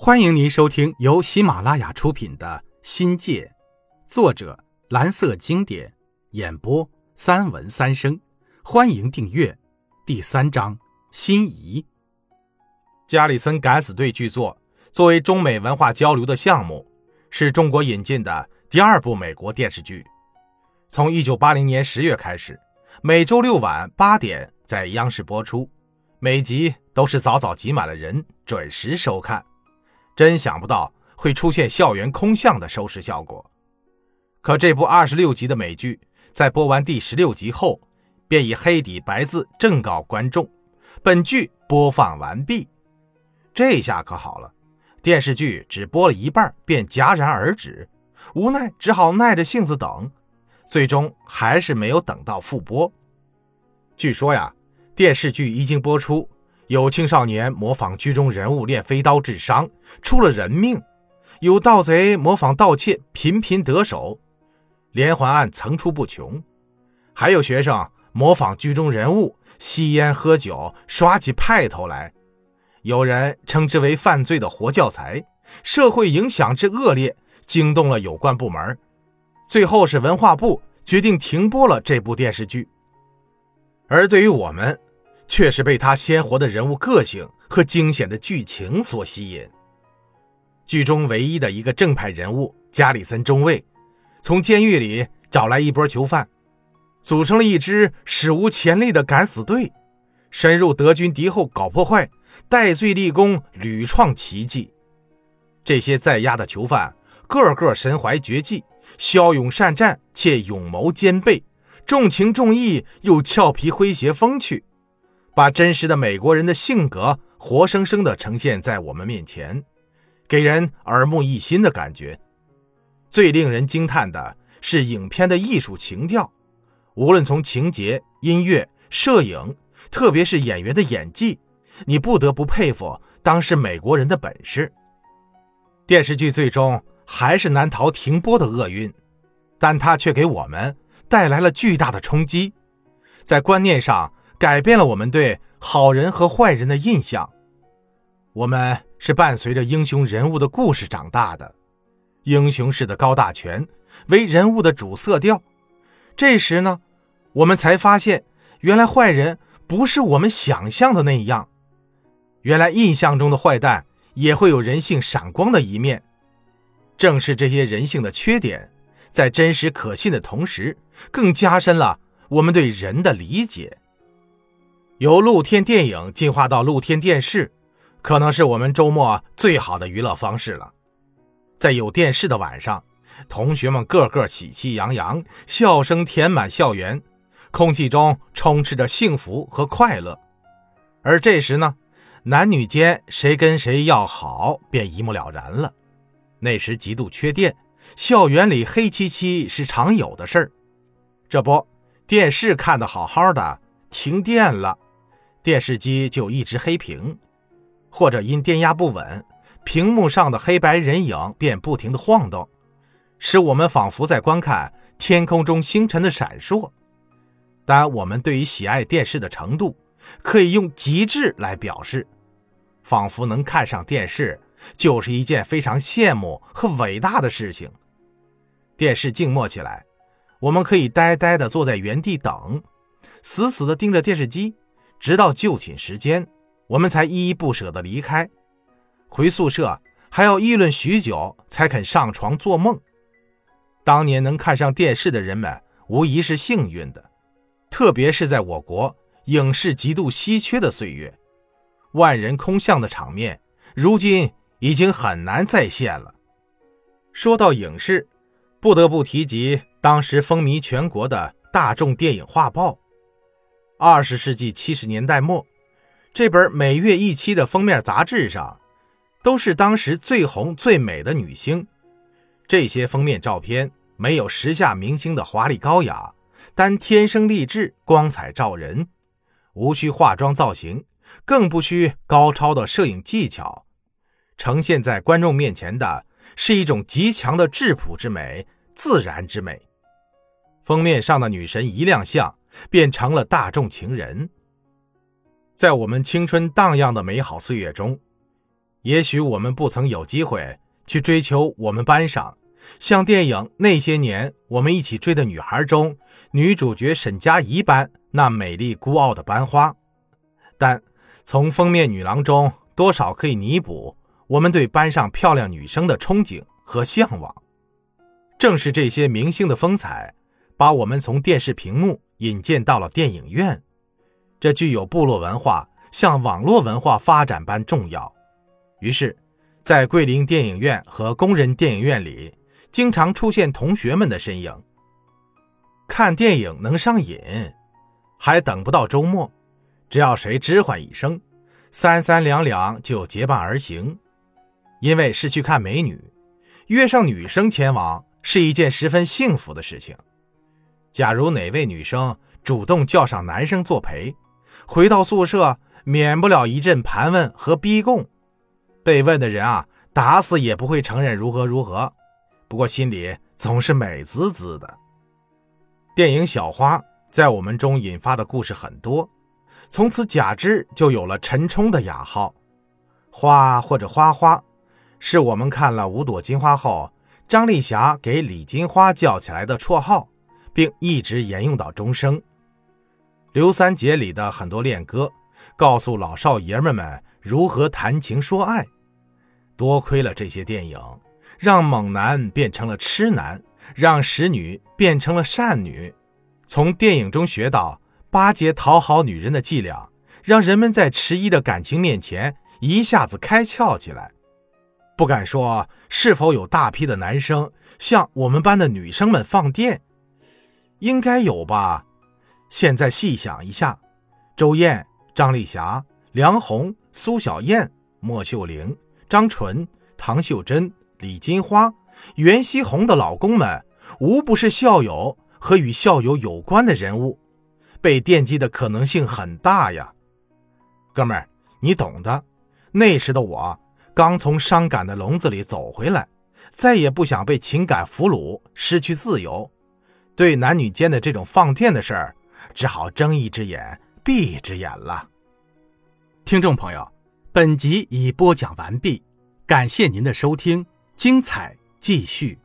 欢迎您收听由喜马拉雅出品的《新界》，作者蓝色经典，演播三文三生。欢迎订阅。第三章：心仪。加里森敢死队剧作作为中美文化交流的项目，是中国引进的第二部美国电视剧。从一九八零年十月开始，每周六晚八点在央视播出，每集都是早早挤满了人，准时收看。真想不到会出现校园空巷的收视效果。可这部二十六集的美剧，在播完第十六集后，便以黑底白字正告观众：“本剧播放完毕。”这下可好了，电视剧只播了一半便戛然而止，无奈只好耐着性子等，最终还是没有等到复播。据说呀，电视剧一经播出。有青少年模仿剧中人物练飞刀致伤，出了人命；有盗贼模仿盗窃，频频得手，连环案层出不穷；还有学生模仿剧中人物吸烟喝酒，耍起派头来。有人称之为犯罪的活教材，社会影响之恶劣，惊动了有关部门。最后是文化部决定停播了这部电视剧。而对于我们，却是被他鲜活的人物个性和惊险的剧情所吸引。剧中唯一的一个正派人物加里森中尉，从监狱里找来一波囚犯，组成了一支史无前例的敢死队，深入德军敌后搞破坏，戴罪立功，屡创奇迹。这些在押的囚犯个个身怀绝技，骁勇善战，且勇谋兼备，重情重义又俏皮诙谐风趣。把真实的美国人的性格活生生地呈现在我们面前，给人耳目一新的感觉。最令人惊叹的是影片的艺术情调，无论从情节、音乐、摄影，特别是演员的演技，你不得不佩服当时美国人的本事。电视剧最终还是难逃停播的厄运，但它却给我们带来了巨大的冲击，在观念上。改变了我们对好人和坏人的印象。我们是伴随着英雄人物的故事长大的，英雄式的高大全为人物的主色调。这时呢，我们才发现，原来坏人不是我们想象的那样。原来印象中的坏蛋也会有人性闪光的一面。正是这些人性的缺点，在真实可信的同时，更加深了我们对人的理解。由露天电影进化到露天电视，可能是我们周末最好的娱乐方式了。在有电视的晚上，同学们个个喜气洋洋，笑声填满校园，空气中充斥着幸福和快乐。而这时呢，男女间谁跟谁要好便一目了然了。那时极度缺电，校园里黑漆漆是常有的事儿。这不，电视看得好好的，停电了。电视机就一直黑屏，或者因电压不稳，屏幕上的黑白人影便不停的晃动，使我们仿佛在观看天空中星辰的闪烁。但我们对于喜爱电视的程度，可以用极致来表示，仿佛能看上电视就是一件非常羡慕和伟大的事情。电视静默起来，我们可以呆呆地坐在原地等，死死地盯着电视机。直到就寝时间，我们才依依不舍地离开。回宿舍还要议论许久，才肯上床做梦。当年能看上电视的人们，无疑是幸运的，特别是在我国影视极度稀缺的岁月，万人空巷的场面，如今已经很难再现了。说到影视，不得不提及当时风靡全国的大众电影画报。二十世纪七十年代末，这本每月一期的封面杂志上，都是当时最红最美的女星。这些封面照片没有时下明星的华丽高雅，但天生丽质、光彩照人，无需化妆造型，更不需高超的摄影技巧，呈现在观众面前的是一种极强的质朴之美、自然之美。封面上的女神一亮相。便成了大众情人。在我们青春荡漾的美好岁月中，也许我们不曾有机会去追求我们班上像电影《那些年，我们一起追的女孩》中女主角沈佳宜般那美丽孤傲的班花，但从封面女郎中多少可以弥补我们对班上漂亮女生的憧憬和向往。正是这些明星的风采，把我们从电视屏幕引荐到了电影院。这具有部落文化向网络文化发展般重要。于是，在桂林电影院和工人电影院里，经常出现同学们的身影。看电影能上瘾，还等不到周末，只要谁吱唤一声，三三两两就结伴而行。因为是去看美女，约上女生前往是一件十分幸福的事情。假如哪位女生主动叫上男生作陪，回到宿舍，免不了一阵盘问和逼供。被问的人啊，打死也不会承认如何如何，不过心里总是美滋滋的。电影《小花》在我们中引发的故事很多，从此贾芝就有了陈冲的雅号，花或者花花，是我们看了《五朵金花》后，张丽霞给李金花叫起来的绰号，并一直沿用到终生。刘三姐里的很多恋歌，告诉老少爷们们如何谈情说爱。多亏了这些电影，让猛男变成了痴男，让使女变成了善女。从电影中学到巴结讨好女人的伎俩，让人们在迟疑的感情面前一下子开窍起来。不敢说是否有大批的男生向我们班的女生们放电，应该有吧。现在细想一下，周燕、张丽霞、梁红、苏小燕、莫秀玲。张纯、唐秀珍、李金花、袁熙红的老公们，无不是校友和与校友有关的人物，被惦记的可能性很大呀。哥们儿，你懂的。那时的我刚从伤感的笼子里走回来，再也不想被情感俘虏，失去自由。对男女间的这种放电的事儿，只好睁一只眼闭一只眼了。听众朋友。本集已播讲完毕，感谢您的收听，精彩继续。